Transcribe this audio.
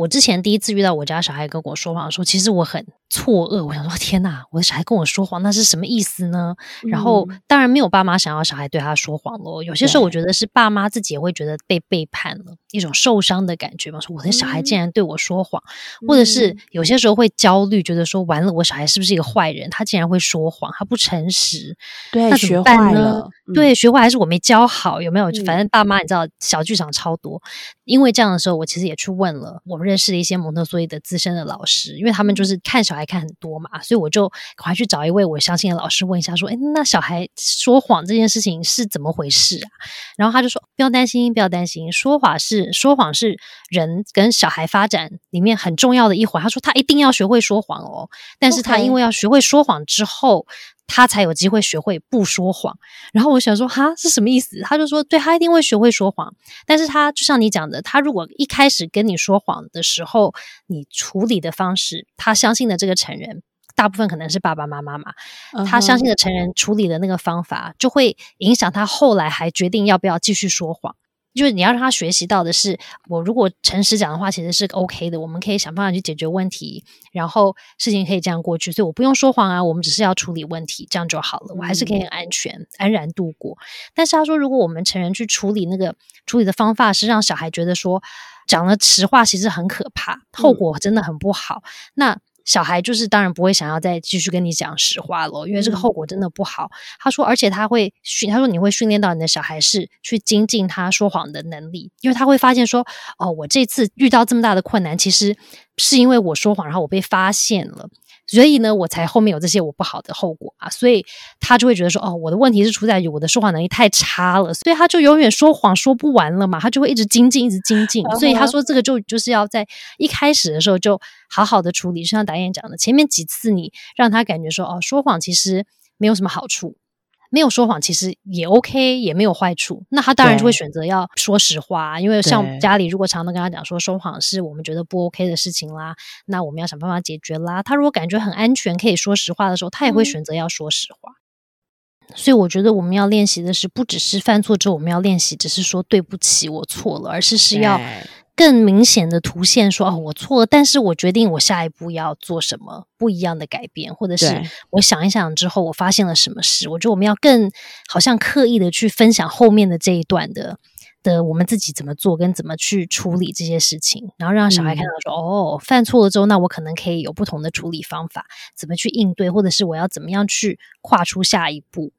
我之前第一次遇到我家小孩跟我说谎的时候，其实我很错愕，我想说天哪，我的小孩跟我说谎，那是什么意思呢？然后当然没有爸妈想要小孩对他说谎咯。有些时候我觉得是爸妈自己也会觉得被背叛了，一种受伤的感觉嘛。说我的小孩竟然对我说谎，或者是有些时候会焦虑，觉得说完了，我小孩是不是一个坏人？他竟然会说谎，他不诚实，对，那学么办呢坏了？对，学坏还是我没教好？有没有？嗯反正爸妈你知道，小剧场超多。因为这样的时候，我其实也去问了我们认识的一些蒙特梭利的资深的老师，因为他们就是看小孩看很多嘛，所以我就赶快去找一位我相信的老师问一下，说：“哎，那小孩说谎这件事情是怎么回事啊？”然后他就说：“不要担心，不要担心，说谎是说谎是人跟小孩发展里面很重要的一环。”他说他一定要学会说谎哦，但是他因为要学会说谎之后。他才有机会学会不说谎。然后我想说，哈，是什么意思？他就说，对他一定会学会说谎，但是他就像你讲的，他如果一开始跟你说谎的时候，你处理的方式，他相信的这个成人。大部分可能是爸爸妈妈嘛，他相信的成人处理的那个方法，就会影响他后来还决定要不要继续说谎。就是你要让他学习到的是，我如果诚实讲的话，其实是 OK 的，我们可以想办法去解决问题，然后事情可以这样过去，所以我不用说谎啊，我们只是要处理问题，这样就好了，我还是可以很安全、安然度过。但是他说，如果我们成人去处理那个处理的方法是让小孩觉得说讲了实话其实很可怕，后果真的很不好，那。小孩就是当然不会想要再继续跟你讲实话了，因为这个后果真的不好。他说，而且他会训，他说你会训练到你的小孩是去精进他说谎的能力，因为他会发现说，哦，我这次遇到这么大的困难，其实是因为我说谎，然后我被发现了。所以呢，我才后面有这些我不好的后果啊，所以他就会觉得说，哦，我的问题是出在于我的说谎能力太差了，所以他就永远说谎说不完了嘛，他就会一直精进，一直精进。所以他说这个就就是要在一开始的时候就好好的处理，就像导演讲的，前面几次你让他感觉说，哦，说谎其实没有什么好处。没有说谎其实也 OK，也没有坏处。那他当然就会选择要说实话啊，因为像家里如果常常跟他讲说说谎是我们觉得不 OK 的事情啦，那我们要想办法解决啦。他如果感觉很安全，可以说实话的时候，他也会嗯选择要说实话。所以我觉得我们要练习的是，不只是犯错之后我们要练习，只是说对不起，我错了，而是是要对更明显的图现说哦，我错了，但是我决定我下一步要做什么不一样的改变，或者是我想一想之后，我发现了什么事。我觉得我们要更好像刻意的去分享后面的这一段的的我们自己怎么做，跟怎么去处理这些事情，然后让小孩看到说、哦，犯错了之后，那我可能可以有不同的处理方法，怎么去应对，或者是我要怎么样去跨出下一步。